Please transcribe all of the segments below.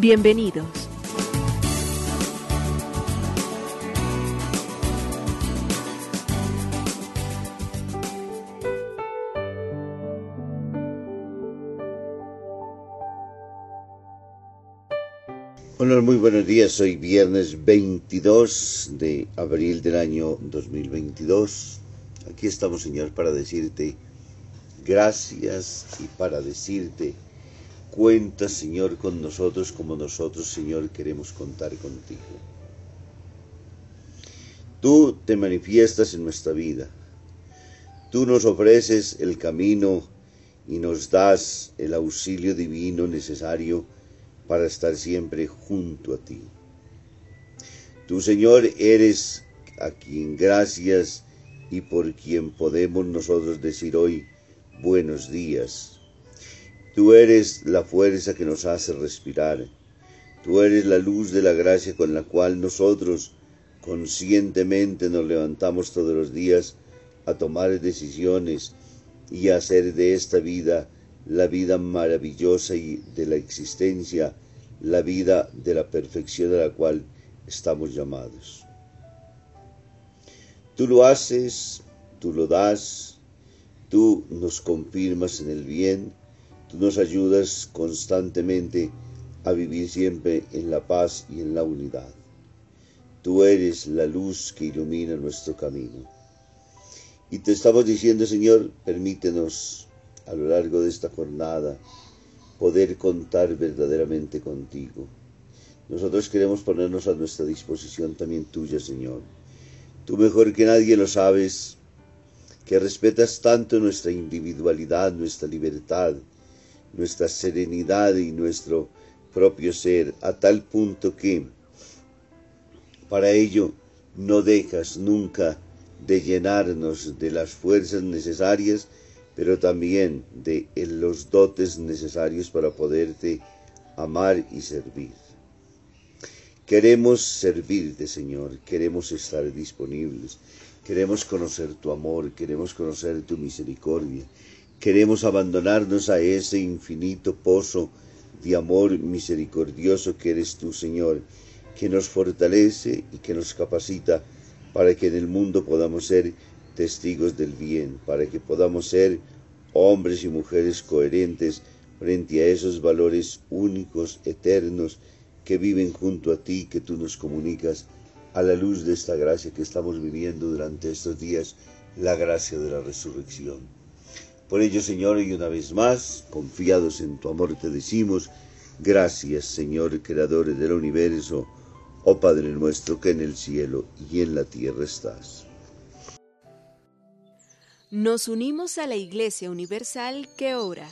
Bienvenidos. Hola, muy buenos días. Hoy viernes 22 de abril del año 2022. Aquí estamos, Señor, para decirte gracias y para decirte, cuenta, Señor, con nosotros como nosotros, Señor, queremos contar contigo. Tú te manifiestas en nuestra vida. Tú nos ofreces el camino y nos das el auxilio divino necesario para estar siempre junto a ti. Tú, Señor, eres a quien gracias y por quien podemos nosotros decir hoy, buenos días. Tú eres la fuerza que nos hace respirar. Tú eres la luz de la gracia con la cual nosotros conscientemente nos levantamos todos los días a tomar decisiones y a hacer de esta vida la vida maravillosa y de la existencia, la vida de la perfección a la cual estamos llamados. Tú lo haces, tú lo das, Tú nos confirmas en el bien, tú nos ayudas constantemente a vivir siempre en la paz y en la unidad. Tú eres la luz que ilumina nuestro camino. Y te estamos diciendo, Señor, permítenos a lo largo de esta jornada poder contar verdaderamente contigo. Nosotros queremos ponernos a nuestra disposición también tuya, Señor. Tú mejor que nadie lo sabes que respetas tanto nuestra individualidad, nuestra libertad, nuestra serenidad y nuestro propio ser, a tal punto que para ello no dejas nunca de llenarnos de las fuerzas necesarias, pero también de los dotes necesarios para poderte amar y servir. Queremos servirte, Señor, queremos estar disponibles, Queremos conocer tu amor, queremos conocer tu misericordia, queremos abandonarnos a ese infinito pozo de amor misericordioso que eres tú, Señor, que nos fortalece y que nos capacita para que en el mundo podamos ser testigos del bien, para que podamos ser hombres y mujeres coherentes frente a esos valores únicos, eternos, que viven junto a ti, que tú nos comunicas a la luz de esta gracia que estamos viviendo durante estos días, la gracia de la resurrección. Por ello, Señor, y una vez más, confiados en tu amor, te decimos, gracias, Señor, Creador del universo, oh Padre nuestro que en el cielo y en la tierra estás. Nos unimos a la Iglesia Universal que ora.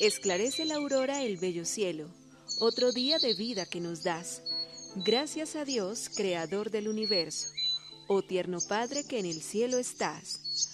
Esclarece la aurora el bello cielo, otro día de vida que nos das Gracias a Dios, Creador del universo, oh tierno Padre que en el cielo estás.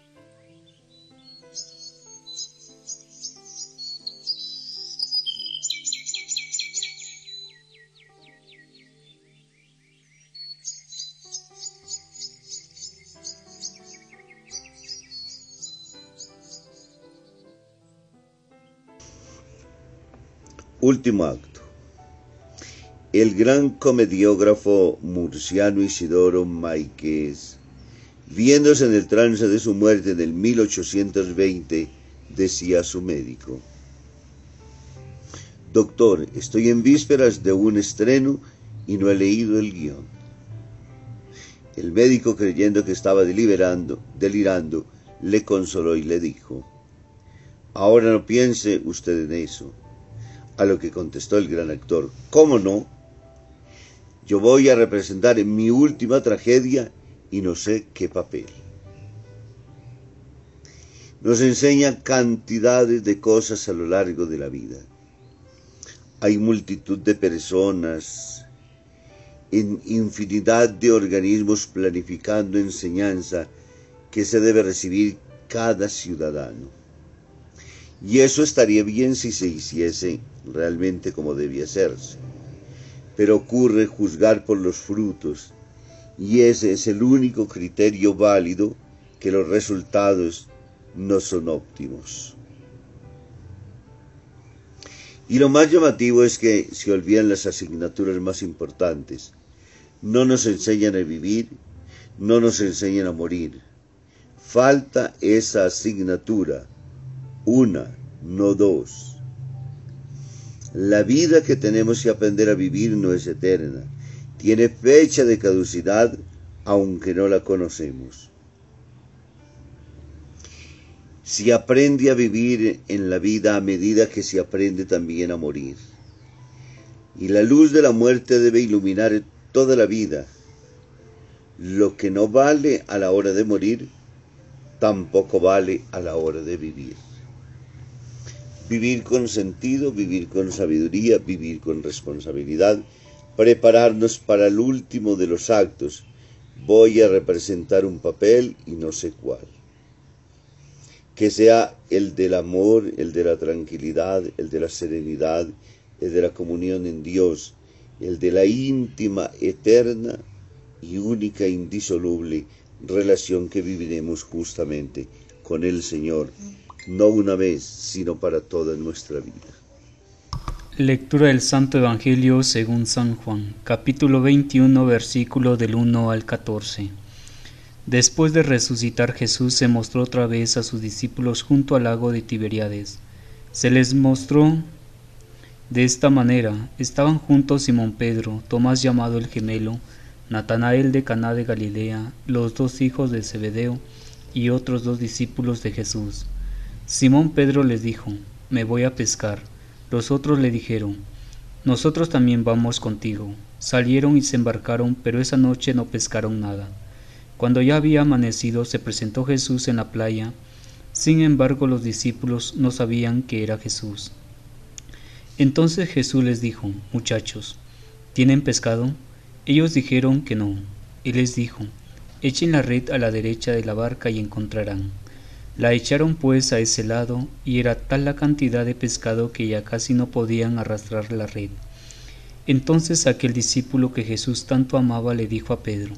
Último acto. el gran comediógrafo murciano Isidoro Maiquez, viéndose en el trance de su muerte en el 1820, decía a su médico, Doctor, estoy en vísperas de un estreno y no he leído el guion. El médico, creyendo que estaba deliberando, delirando, le consoló y le dijo, Ahora no piense usted en eso. A lo que contestó el gran actor, ¿cómo no? Yo voy a representar mi última tragedia y no sé qué papel. Nos enseña cantidades de cosas a lo largo de la vida. Hay multitud de personas en infinidad de organismos planificando enseñanza que se debe recibir cada ciudadano. Y eso estaría bien si se hiciese realmente como debía hacerse. Pero ocurre juzgar por los frutos, y ese es el único criterio válido que los resultados no son óptimos. Y lo más llamativo es que se olvidan las asignaturas más importantes. No nos enseñan a vivir, no nos enseñan a morir. Falta esa asignatura, una, no dos. La vida que tenemos que aprender a vivir no es eterna, tiene fecha de caducidad aunque no la conocemos. Se aprende a vivir en la vida a medida que se aprende también a morir. Y la luz de la muerte debe iluminar toda la vida. Lo que no vale a la hora de morir, tampoco vale a la hora de vivir. Vivir con sentido, vivir con sabiduría, vivir con responsabilidad, prepararnos para el último de los actos. Voy a representar un papel y no sé cuál. Que sea el del amor, el de la tranquilidad, el de la serenidad, el de la comunión en Dios, el de la íntima, eterna y única, indisoluble relación que viviremos justamente con el Señor, no una vez, sino para toda nuestra vida. Lectura del Santo Evangelio según San Juan, capítulo 21, versículo del 1 al 14. Después de resucitar Jesús se mostró otra vez a sus discípulos junto al lago de Tiberiades. Se les mostró de esta manera, estaban juntos Simón Pedro, Tomás llamado el gemelo, Natanael de Caná de Galilea, los dos hijos de Zebedeo y otros dos discípulos de Jesús. Simón Pedro les dijo, Me voy a pescar. Los otros le dijeron, Nosotros también vamos contigo. Salieron y se embarcaron, pero esa noche no pescaron nada. Cuando ya había amanecido, se presentó Jesús en la playa. Sin embargo, los discípulos no sabían que era Jesús. Entonces Jesús les dijo, Muchachos, ¿tienen pescado? Ellos dijeron que no. Él les dijo, Echen la red a la derecha de la barca y encontrarán. La echaron pues a ese lado, y era tal la cantidad de pescado que ya casi no podían arrastrar la red. Entonces aquel discípulo que Jesús tanto amaba le dijo a Pedro,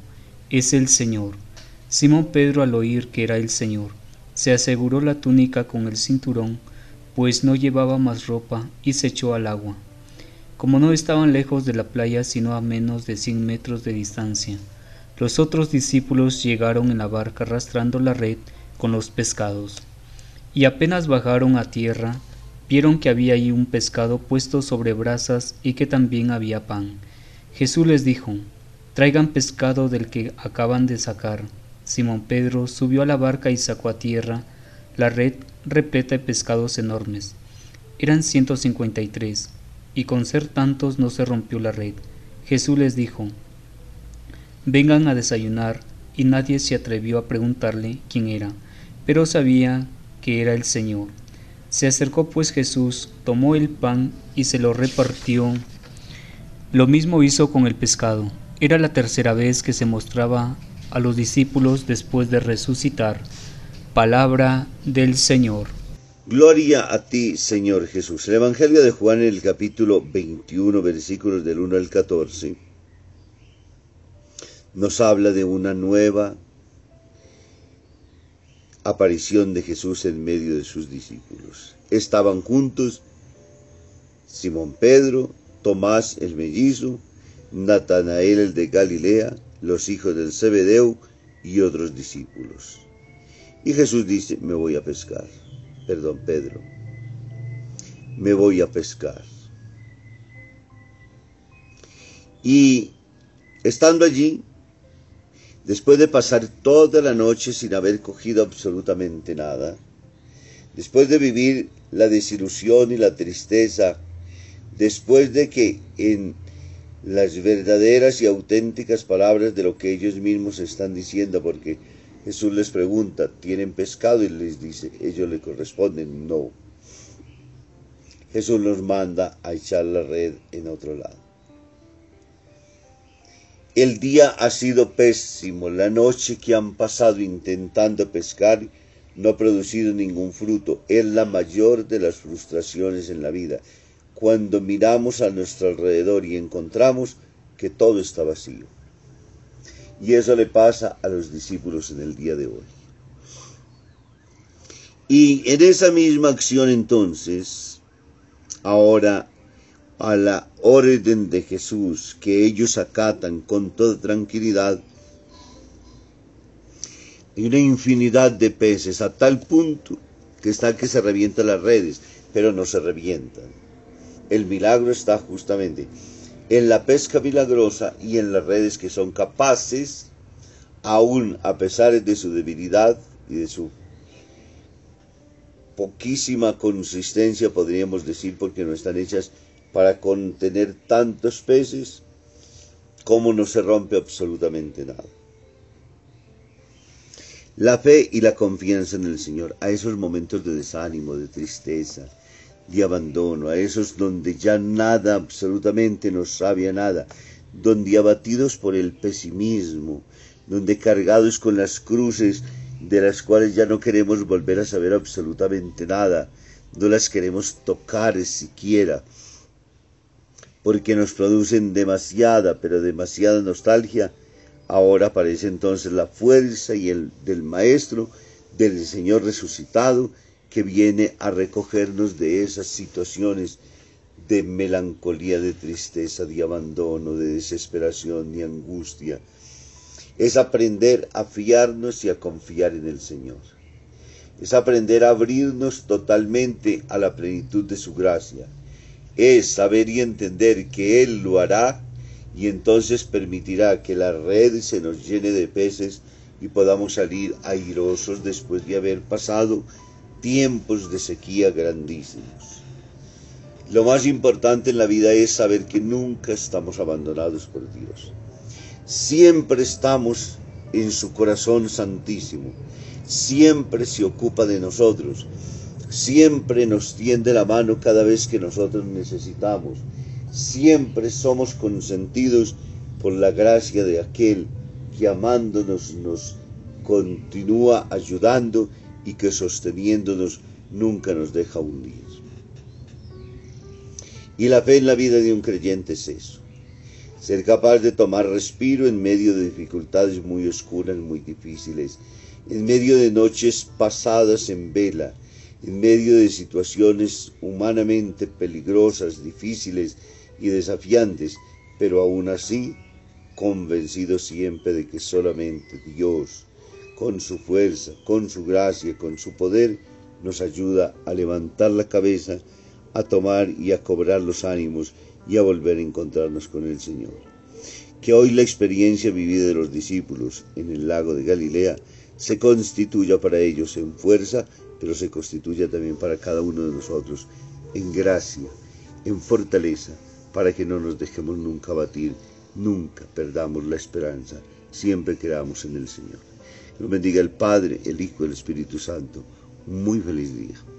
Es el Señor. Simón Pedro al oír que era el Señor, se aseguró la túnica con el cinturón, pues no llevaba más ropa, y se echó al agua. Como no estaban lejos de la playa sino a menos de cien metros de distancia, los otros discípulos llegaron en la barca arrastrando la red con los pescados. Y apenas bajaron a tierra, vieron que había allí un pescado puesto sobre brasas y que también había pan. Jesús les dijo, Traigan pescado del que acaban de sacar. Simón Pedro subió a la barca y sacó a tierra la red repleta de pescados enormes. Eran ciento cincuenta y tres, y con ser tantos no se rompió la red. Jesús les dijo, Vengan a desayunar, y nadie se atrevió a preguntarle quién era, pero sabía que era el Señor. Se acercó pues Jesús, tomó el pan y se lo repartió. Lo mismo hizo con el pescado. Era la tercera vez que se mostraba a los discípulos después de resucitar. Palabra del Señor. Gloria a ti, Señor Jesús. El Evangelio de Juan en el capítulo 21, versículos del 1 al 14, nos habla de una nueva aparición de Jesús en medio de sus discípulos. Estaban juntos Simón Pedro, Tomás el mellizo, Natanael el de Galilea, los hijos del Zebedeo y otros discípulos. Y Jesús dice, me voy a pescar. Perdón, Pedro, me voy a pescar. Y estando allí, después de pasar toda la noche sin haber cogido absolutamente nada, después de vivir la desilusión y la tristeza, después de que en las verdaderas y auténticas palabras de lo que ellos mismos están diciendo, porque Jesús les pregunta, ¿tienen pescado? Y les dice, ellos le corresponden, no. Jesús nos manda a echar la red en otro lado. El día ha sido pésimo, la noche que han pasado intentando pescar no ha producido ningún fruto. Es la mayor de las frustraciones en la vida, cuando miramos a nuestro alrededor y encontramos que todo está vacío. Y eso le pasa a los discípulos en el día de hoy. Y en esa misma acción entonces, ahora a la orden de Jesús que ellos acatan con toda tranquilidad, hay una infinidad de peces a tal punto que está que se revientan las redes, pero no se revientan. El milagro está justamente en la pesca milagrosa y en las redes que son capaces, aún a pesar de su debilidad y de su poquísima consistencia, podríamos decir, porque no están hechas para contener tantos peces como no se rompe absolutamente nada. La fe y la confianza en el Señor, a esos momentos de desánimo, de tristeza, de abandono, a esos donde ya nada, absolutamente no sabe nada, donde abatidos por el pesimismo, donde cargados con las cruces de las cuales ya no queremos volver a saber absolutamente nada, no las queremos tocar siquiera, porque nos producen demasiada, pero demasiada nostalgia, ahora aparece entonces la fuerza y el del Maestro, del Señor resucitado, que viene a recogernos de esas situaciones de melancolía, de tristeza, de abandono, de desesperación, de angustia. Es aprender a fiarnos y a confiar en el Señor. Es aprender a abrirnos totalmente a la plenitud de su gracia es saber y entender que Él lo hará y entonces permitirá que la red se nos llene de peces y podamos salir airosos después de haber pasado tiempos de sequía grandísimos. Lo más importante en la vida es saber que nunca estamos abandonados por Dios. Siempre estamos en su corazón santísimo. Siempre se ocupa de nosotros siempre nos tiende la mano cada vez que nosotros necesitamos. Siempre somos consentidos por la gracia de aquel que amándonos nos continúa ayudando y que sosteniéndonos nunca nos deja hundir. Y la fe en la vida de un creyente es eso, ser capaz de tomar respiro en medio de dificultades muy oscuras, muy difíciles, en medio de noches pasadas en vela, en medio de situaciones humanamente peligrosas, difíciles y desafiantes, pero aún así convencido siempre de que solamente Dios, con su fuerza, con su gracia, con su poder, nos ayuda a levantar la cabeza, a tomar y a cobrar los ánimos y a volver a encontrarnos con el Señor. Que hoy la experiencia vivida de los discípulos en el lago de Galilea se constituya para ellos en fuerza pero se constituya también para cada uno de nosotros en gracia, en fortaleza, para que no nos dejemos nunca abatir, nunca perdamos la esperanza, siempre creamos en el Señor. Que bendiga el Padre, el Hijo y el Espíritu Santo. Muy feliz día.